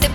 este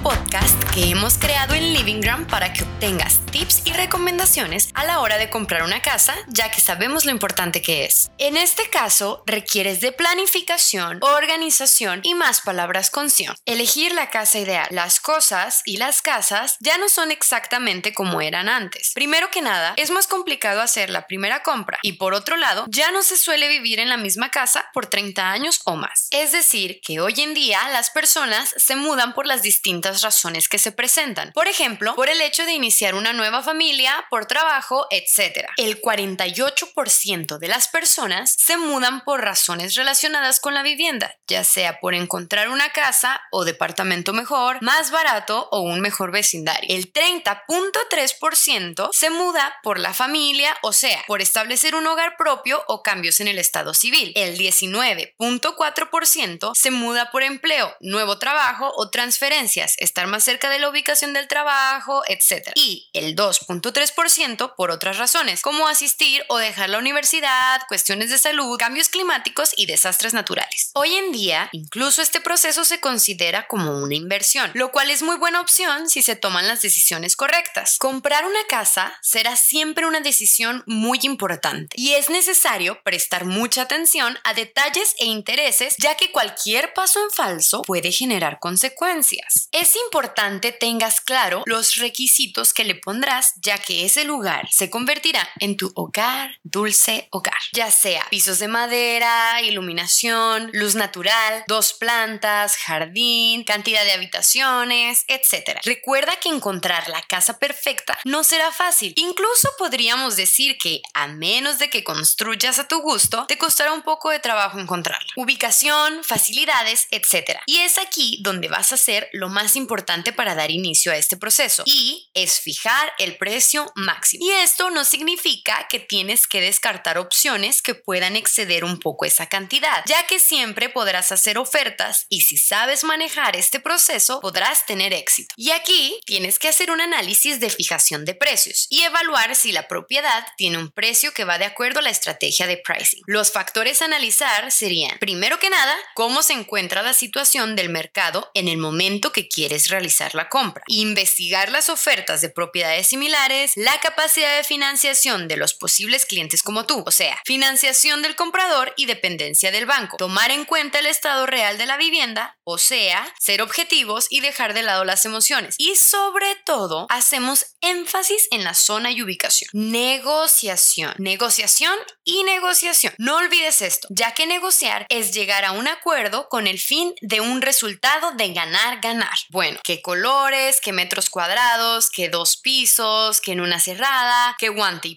que hemos creado en Livingram para que obtengas tips y recomendaciones a la hora de comprar una casa, ya que sabemos lo importante que es. En este caso, requieres de planificación, organización y más palabras con sion. Elegir la casa ideal. Las cosas y las casas ya no son exactamente como eran antes. Primero que nada, es más complicado hacer la primera compra y por otro lado, ya no se suele vivir en la misma casa por 30 años o más. Es decir, que hoy en día las personas se mudan por las distintas razones que se presentan. Por ejemplo, por el hecho de iniciar una nueva familia, por trabajo, etc. El 48% de las personas se mudan por razones relacionadas con la vivienda, ya sea por encontrar una casa o departamento mejor, más barato o un mejor vecindario. El 30.3% se muda por la familia, o sea, por establecer un hogar propio o cambios en el estado civil. El 19.4% se muda por empleo, nuevo trabajo o transferencias, estar más cerca de la ubicación del trabajo, etc. Y el 2.3% por otras razones, como asistir o dejar la universidad, cuestiones de salud, cambios climáticos y desastres naturales. Hoy en día, incluso este proceso se considera como una inversión, lo cual es muy buena opción si se toman las decisiones correctas. Comprar una casa será siempre una decisión muy importante y es necesario prestar mucha atención a detalles e intereses, ya que cualquier paso en falso puede generar consecuencias. Es importante tengas claro los requisitos que le pondrás, ya que ese lugar se convertirá en tu hogar, dulce hogar, ya sea pisos de madera, iluminación, luz natural, dos plantas, jardín, cantidad de habitaciones, etc. Recuerda que encontrar la casa perfecta no será fácil. Incluso podríamos decir que, a menos de que construyas a tu gusto, te costará un poco de trabajo encontrarla. Ubicación, facilidades, etc. Y es aquí donde vas a hacer lo más importante para dar inicio a este proceso y es fijar el precio máximo. Y esto no significa que tienes que descartar opciones que puedan exceder un poco esa cantidad, ya que siempre podrás hacer ofertas y si sabes manejar este proceso podrás tener éxito. Y aquí tienes que hacer un análisis de fijación de precios y evaluar si la propiedad tiene un precio que va de acuerdo a la estrategia de pricing. Los factores a analizar serían, primero que nada, cómo se encuentra la situación del mercado en el momento que quieres realizar la compra, investigar las ofertas de propiedades similares, la capacidad de financiación de los posibles clientes como tú, o sea, financiación del comprador y dependencia del banco, tomar en cuenta el estado real de la vivienda, o sea, ser objetivos y dejar de lado las emociones. Y sobre todo, hacemos énfasis en la zona y ubicación. Negociación, negociación y negociación. No olvides esto, ya que negociar es llegar a un acuerdo con el fin de un resultado de ganar, ganar. Bueno, qué colores, qué metros cuadrados, qué dos pisos, qué en una cerrada, qué guante y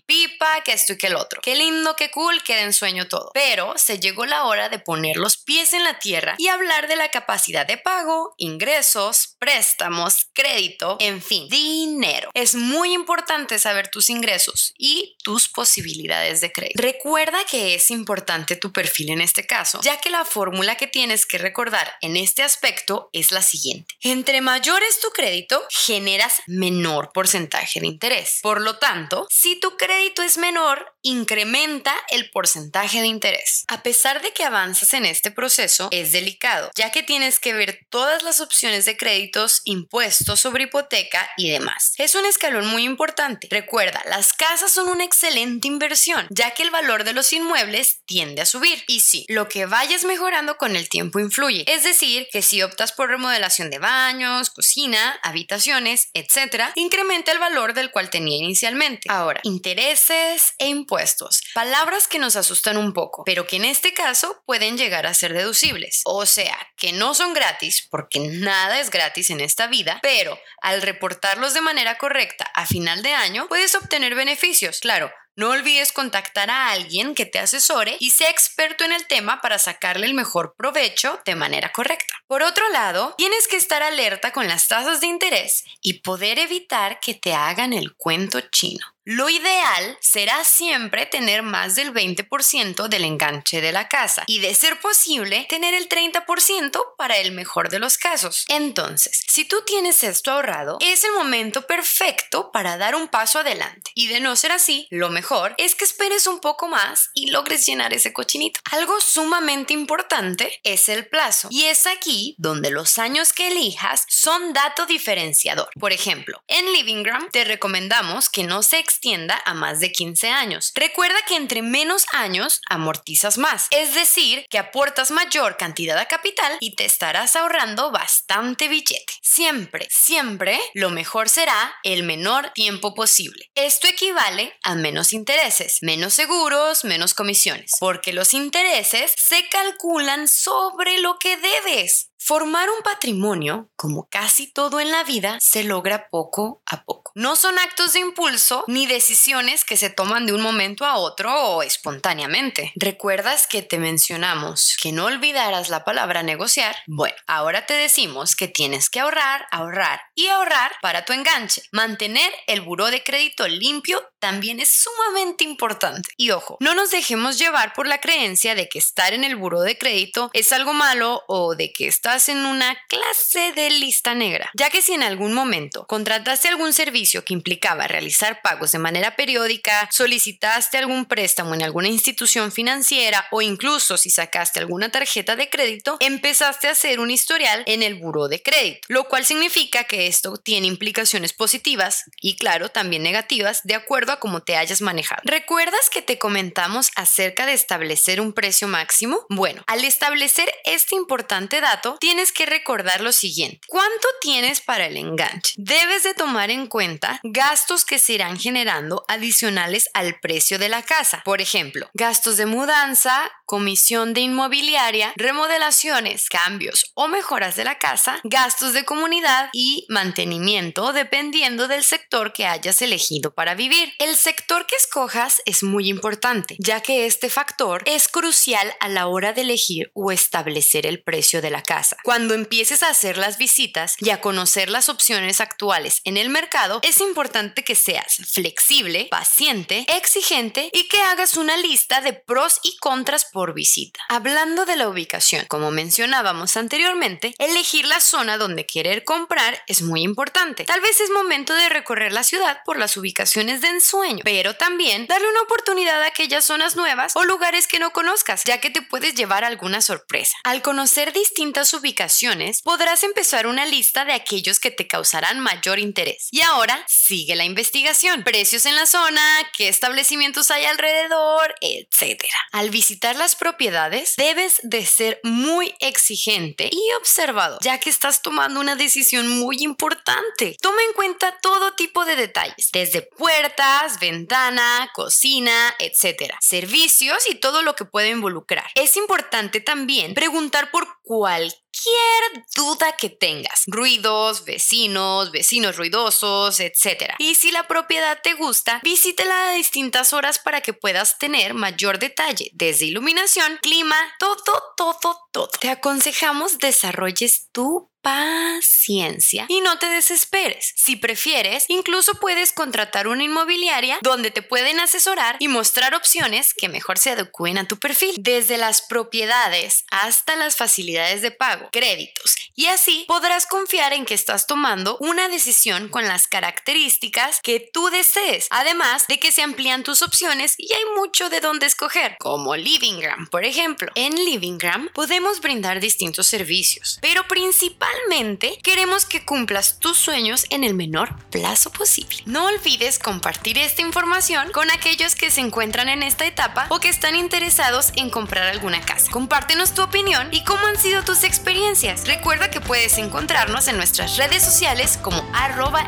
qué esto y qué el otro. Qué lindo, qué cool, qué de ensueño todo. Pero se llegó la hora de poner los pies en la tierra y hablar de la capacidad de pago, ingresos, préstamos, crédito, en fin, dinero. Es muy importante saber tus ingresos y tus posibilidades de crédito. Recuerda que es importante tu perfil en este caso, ya que la fórmula que tienes que recordar en este aspecto es la siguiente. Entre mayor es tu crédito, generas menor porcentaje de interés. Por lo tanto, si tu crédito es menor, incrementa el porcentaje de interés. A pesar de que avanzas en este proceso, es delicado, ya que tienes que ver todas las opciones de créditos, impuestos sobre hipoteca y demás. Es un escalón muy importante. Recuerda, las casas son una excelente inversión, ya que el valor de los inmuebles tiende a subir. Y sí, lo que vayas mejorando con el tiempo influye. Es decir, que si optas por remodelación de baños, cocina, habitaciones, etc., incrementa el valor del cual tenía inicialmente. Ahora, intereses e impuestos. Palabras que nos asustan un poco, pero que en este caso pueden llegar a ser deducibles. O sea, que no son gratis, porque nada es gratis en esta vida, pero al reportarlos de manera correcta a final de año, puedes obtener beneficios. Claro, no olvides contactar a alguien que te asesore y sea experto en el tema para sacarle el mejor provecho de manera correcta. Por otro lado, tienes que estar alerta con las tasas de interés y poder evitar que te hagan el cuento chino. Lo ideal será siempre tener más del 20% del enganche de la casa y de ser posible tener el 30% para el mejor de los casos. Entonces, si tú tienes esto ahorrado, es el momento perfecto para dar un paso adelante y de no ser así, lo mejor es que esperes un poco más y logres llenar ese cochinito. Algo sumamente importante es el plazo y es aquí donde los años que elijas son dato diferenciador. Por ejemplo, en Livingram te recomendamos que no se extienda a más de 15 años. Recuerda que entre menos años amortizas más, es decir, que aportas mayor cantidad de capital y te estarás ahorrando bastante billete. Siempre, siempre lo mejor será el menor tiempo posible. Esto equivale a menos intereses, menos seguros, menos comisiones, porque los intereses se calculan sobre lo que debes. Formar un patrimonio, como casi todo en la vida, se logra poco a poco. No son actos de impulso ni decisiones que se toman de un momento a otro o espontáneamente. ¿Recuerdas que te mencionamos que no olvidaras la palabra negociar? Bueno, ahora te decimos que tienes que ahorrar, ahorrar y ahorrar para tu enganche. Mantener el buró de crédito limpio también es sumamente importante. Y ojo, no nos dejemos llevar por la creencia de que estar en el buró de crédito es algo malo o de que estás en una clase de lista negra, ya que si en algún momento contrataste algún servicio que implicaba realizar pagos de manera periódica, solicitaste algún préstamo en alguna institución financiera o incluso si sacaste alguna tarjeta de crédito, empezaste a hacer un historial en el buró de crédito, lo cual significa que esto tiene implicaciones positivas y claro, también negativas de acuerdo a cómo te hayas manejado. ¿Recuerdas que te comentamos acerca de establecer un precio máximo? Bueno, al establecer este importante dato, tienes que recordar lo siguiente. ¿Cuánto tienes para el enganche? Debes de tomar en cuenta gastos que se irán generando adicionales al precio de la casa. Por ejemplo, gastos de mudanza, comisión de inmobiliaria, remodelaciones, cambios o mejoras de la casa, gastos de comunidad y mantenimiento dependiendo del sector que hayas elegido para vivir. El sector que escojas es muy importante, ya que este factor es crucial a la hora de elegir o establecer el precio de la casa. Cuando empieces a hacer las visitas y a conocer las opciones actuales en el mercado, es importante que seas flexible, paciente, exigente y que hagas una lista de pros y contras por visita. Hablando de la ubicación, como mencionábamos anteriormente, elegir la zona donde querer comprar es muy importante. Tal vez es momento de recorrer la ciudad por las ubicaciones de ensueño, pero también darle una oportunidad a aquellas zonas nuevas o lugares que no conozcas, ya que te puedes llevar alguna sorpresa. Al conocer distintas ubicaciones, podrás empezar una lista de aquellos que te causarán mayor interés. Y ahora sigue la investigación. Precios en la zona, qué establecimientos hay alrededor, etc. Al visitar las propiedades, debes de ser muy exigente y observado, ya que estás tomando una decisión muy importante. Toma en cuenta todo tipo de detalles, desde puertas, ventana, cocina, etc. Servicios y todo lo que puede involucrar. Es importante también preguntar por cualquier duda que tengas. Ruidos, vecinos, vecinos ruidosos, etc. Y si la propiedad te gusta, visítela a distintas horas para que puedas tener mayor detalle, desde iluminación, clima, todo, todo, todo. Te aconsejamos desarrolles tu paciencia y no te desesperes. Si prefieres, incluso puedes contratar una inmobiliaria donde te pueden asesorar y mostrar opciones que mejor se adecúen a tu perfil, desde las propiedades hasta las facilidades de pago, créditos. Y así podrás confiar en que estás tomando una decisión con las características que tú desees, además de que se amplían tus opciones y hay mucho de dónde escoger, como Livingram, por ejemplo. En Livingram podemos brindar distintos servicios, pero principalmente queremos que cumplas tus sueños en el menor plazo posible. No olvides compartir esta información con aquellos que se encuentran en esta etapa o que están interesados en comprar alguna casa. Compártenos tu opinión y cómo han sido tus experiencias. Recuerda que puedes encontrarnos en nuestras redes sociales como arroba.